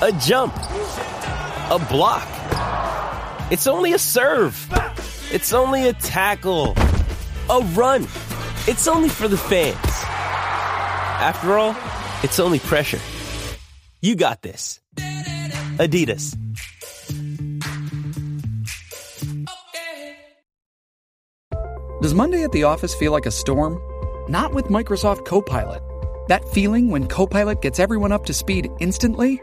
A jump. A block. It's only a serve. It's only a tackle. A run. It's only for the fans. After all, it's only pressure. You got this. Adidas. Does Monday at the office feel like a storm? Not with Microsoft Copilot. That feeling when Copilot gets everyone up to speed instantly?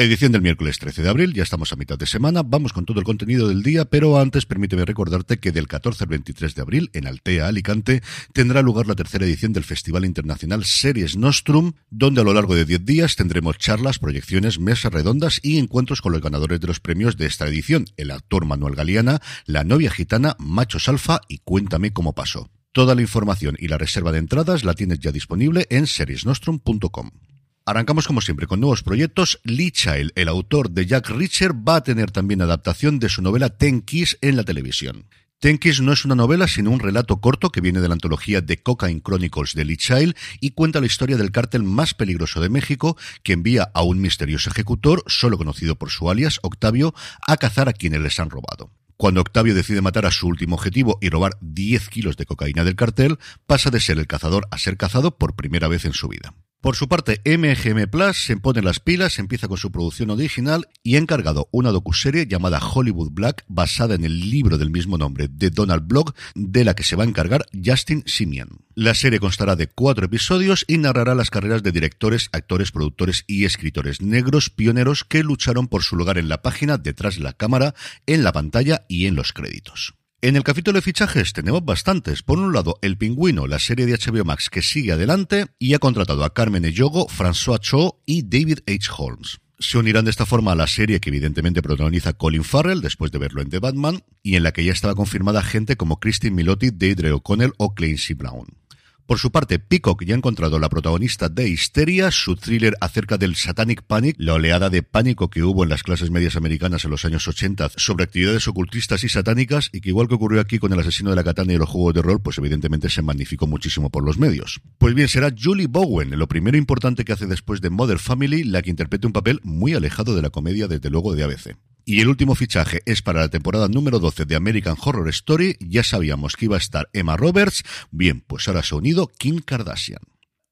Edición del miércoles 13 de abril, ya estamos a mitad de semana, vamos con todo el contenido del día, pero antes permíteme recordarte que del 14 al 23 de abril, en Altea, Alicante, tendrá lugar la tercera edición del Festival Internacional Series Nostrum, donde a lo largo de 10 días tendremos charlas, proyecciones, mesas redondas y encuentros con los ganadores de los premios de esta edición, el actor Manuel Galeana, la novia gitana, Machos Alfa y Cuéntame cómo pasó. Toda la información y la reserva de entradas la tienes ya disponible en seriesnostrum.com. Arrancamos como siempre con nuevos proyectos. Lee Child, el autor de Jack Reacher, va a tener también adaptación de su novela Ten en la televisión. Ten Keys no es una novela, sino un relato corto que viene de la antología The Cocaine Chronicles de Lee Child y cuenta la historia del cártel más peligroso de México que envía a un misterioso ejecutor, solo conocido por su alias, Octavio, a cazar a quienes les han robado. Cuando Octavio decide matar a su último objetivo y robar 10 kilos de cocaína del cartel, pasa de ser el cazador a ser cazado por primera vez en su vida. Por su parte, MGM Plus se pone las pilas, empieza con su producción original y ha encargado una docuserie llamada Hollywood Black, basada en el libro del mismo nombre de Donald Blog, de la que se va a encargar Justin Simian. La serie constará de cuatro episodios y narrará las carreras de directores, actores, productores y escritores negros pioneros que lucharon por su lugar en la página, detrás de la cámara, en la pantalla y en los créditos. En el capítulo de fichajes tenemos bastantes. Por un lado, El Pingüino, la serie de HBO Max que sigue adelante y ha contratado a Carmen Eyogo, François Cho y David H. Holmes. Se unirán de esta forma a la serie que evidentemente protagoniza Colin Farrell después de verlo en The Batman y en la que ya estaba confirmada gente como Christine Milotti, Deidre O'Connell o Clancy Brown. Por su parte, Peacock ya ha encontrado la protagonista de Histeria, su thriller acerca del Satanic Panic, la oleada de pánico que hubo en las clases medias americanas en los años 80 sobre actividades ocultistas y satánicas y que igual que ocurrió aquí con el asesino de la katana y los juegos de rol, pues evidentemente se magnificó muchísimo por los medios. Pues bien, será Julie Bowen, lo primero importante que hace después de Mother Family, la que interprete un papel muy alejado de la comedia desde luego de ABC. Y el último fichaje es para la temporada número 12 de American Horror Story. Ya sabíamos que iba a estar Emma Roberts. Bien, pues ahora se ha unido Kim Kardashian.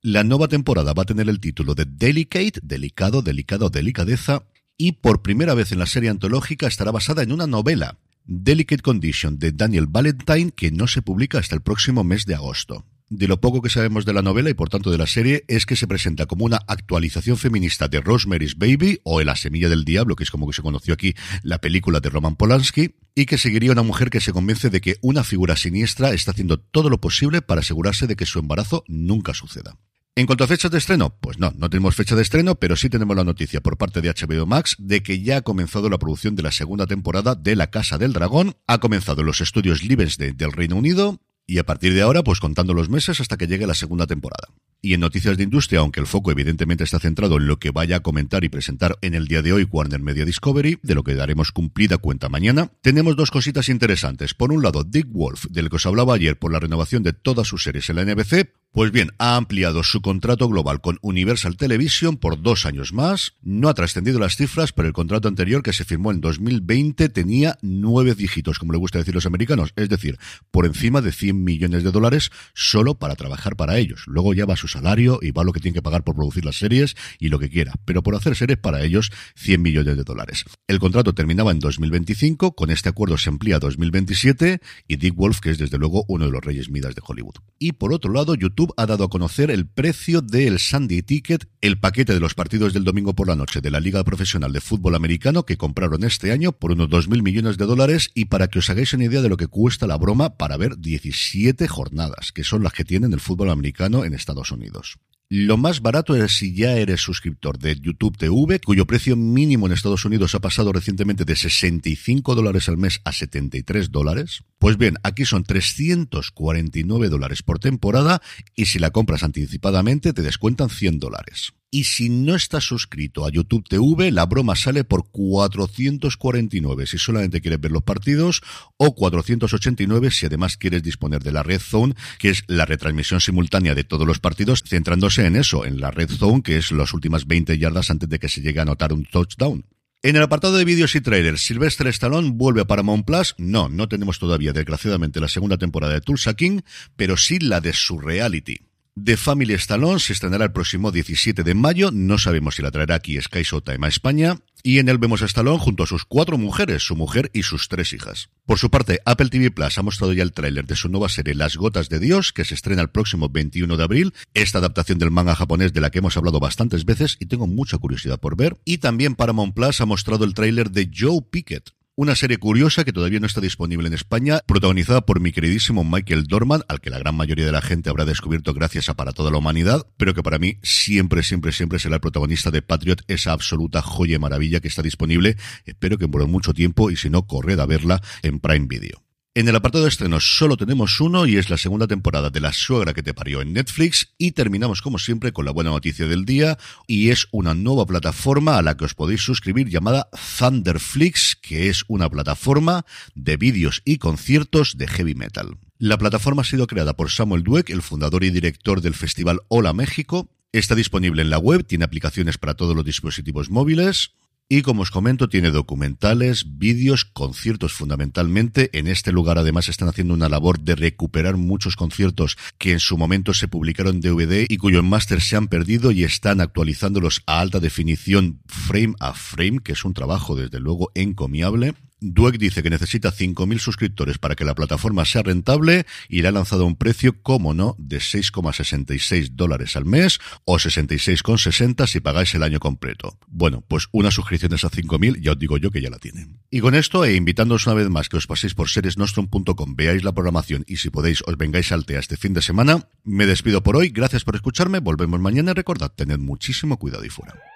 La nueva temporada va a tener el título de Delicate, delicado, delicado, delicadeza, y por primera vez en la serie antológica estará basada en una novela, Delicate Condition, de Daniel Valentine, que no se publica hasta el próximo mes de agosto. De lo poco que sabemos de la novela y por tanto de la serie es que se presenta como una actualización feminista de Rosemary's Baby o La Semilla del Diablo, que es como que se conoció aquí la película de Roman Polanski, y que seguiría una mujer que se convence de que una figura siniestra está haciendo todo lo posible para asegurarse de que su embarazo nunca suceda. En cuanto a fechas de estreno, pues no, no tenemos fecha de estreno, pero sí tenemos la noticia por parte de HBO Max de que ya ha comenzado la producción de la segunda temporada de La Casa del Dragón, ha comenzado en los estudios Lionsgate del Reino Unido, y a partir de ahora, pues contando los meses hasta que llegue la segunda temporada. Y en noticias de industria, aunque el foco evidentemente está centrado en lo que vaya a comentar y presentar en el día de hoy Warner Media Discovery, de lo que daremos cumplida cuenta mañana, tenemos dos cositas interesantes. Por un lado, Dick Wolf, del que os hablaba ayer por la renovación de todas sus series en la NBC, pues bien, ha ampliado su contrato global con Universal Television por dos años más. No ha trascendido las cifras, pero el contrato anterior que se firmó en 2020 tenía nueve dígitos, como le gusta decir los americanos, es decir, por encima de 100 millones de dólares solo para trabajar para ellos. Luego ya va su salario y va lo que tiene que pagar por producir las series y lo que quiera, pero por hacer series para ellos 100 millones de dólares. El contrato terminaba en 2025, con este acuerdo se amplía a 2027 y Dick Wolf, que es desde luego uno de los reyes midas de Hollywood. Y por otro lado, YouTube ha dado a conocer el precio del Sunday Ticket, el paquete de los partidos del domingo por la noche de la Liga Profesional de Fútbol Americano que compraron este año por unos 2.000 millones de dólares y para que os hagáis una idea de lo que cuesta la broma para ver 17 jornadas, que son las que tienen el fútbol americano en Estados Unidos. Lo más barato es si ya eres suscriptor de YouTube TV, cuyo precio mínimo en Estados Unidos ha pasado recientemente de 65 dólares al mes a 73 dólares. Pues bien, aquí son 349 dólares por temporada y si la compras anticipadamente te descuentan 100 dólares. Y si no estás suscrito a YouTube TV, la broma sale por 449 si solamente quieres ver los partidos o 489 si además quieres disponer de la Red Zone, que es la retransmisión simultánea de todos los partidos, centrándose en eso, en la Red Zone, que es las últimas 20 yardas antes de que se llegue a anotar un touchdown. En el apartado de vídeos y trailers, Sylvester Stallone vuelve a Paramount. No, no tenemos todavía, desgraciadamente, la segunda temporada de Tulsa King, pero sí la de su reality. The Family Stallone se estrenará el próximo 17 de mayo. No sabemos si la traerá aquí Sky Showtime a España. Y en él vemos a Stallone junto a sus cuatro mujeres, su mujer y sus tres hijas. Por su parte, Apple TV Plus ha mostrado ya el tráiler de su nueva serie Las Gotas de Dios, que se estrena el próximo 21 de abril. Esta adaptación del manga japonés de la que hemos hablado bastantes veces y tengo mucha curiosidad por ver. Y también Paramount Plus ha mostrado el tráiler de Joe Pickett, una serie curiosa que todavía no está disponible en España, protagonizada por mi queridísimo Michael Dorman, al que la gran mayoría de la gente habrá descubierto gracias a Para toda la humanidad, pero que para mí siempre, siempre, siempre será el protagonista de Patriot, esa absoluta joya y maravilla que está disponible. Espero que por mucho tiempo y si no, corred a verla en Prime Video. En el apartado de estrenos solo tenemos uno y es la segunda temporada de La suegra que te parió en Netflix y terminamos como siempre con la buena noticia del día y es una nueva plataforma a la que os podéis suscribir llamada Thunderflix, que es una plataforma de vídeos y conciertos de heavy metal. La plataforma ha sido creada por Samuel Dweck, el fundador y director del festival Hola México. Está disponible en la web, tiene aplicaciones para todos los dispositivos móviles, y como os comento, tiene documentales, vídeos, conciertos fundamentalmente. En este lugar además están haciendo una labor de recuperar muchos conciertos que en su momento se publicaron DVD y cuyo máster se han perdido y están actualizándolos a alta definición frame a frame, que es un trabajo desde luego encomiable. Dweck dice que necesita 5.000 suscriptores para que la plataforma sea rentable y le ha lanzado un precio, como no, de 6,66 dólares al mes o 66,60 si pagáis el año completo. Bueno, pues una suscripción a 5.000 ya os digo yo que ya la tienen. Y con esto, e invitándoos una vez más que os paséis por seriesnostrum.com, veáis la programación y si podéis os vengáis al TEA este fin de semana, me despido por hoy, gracias por escucharme, volvemos mañana y recordad, tened muchísimo cuidado y fuera.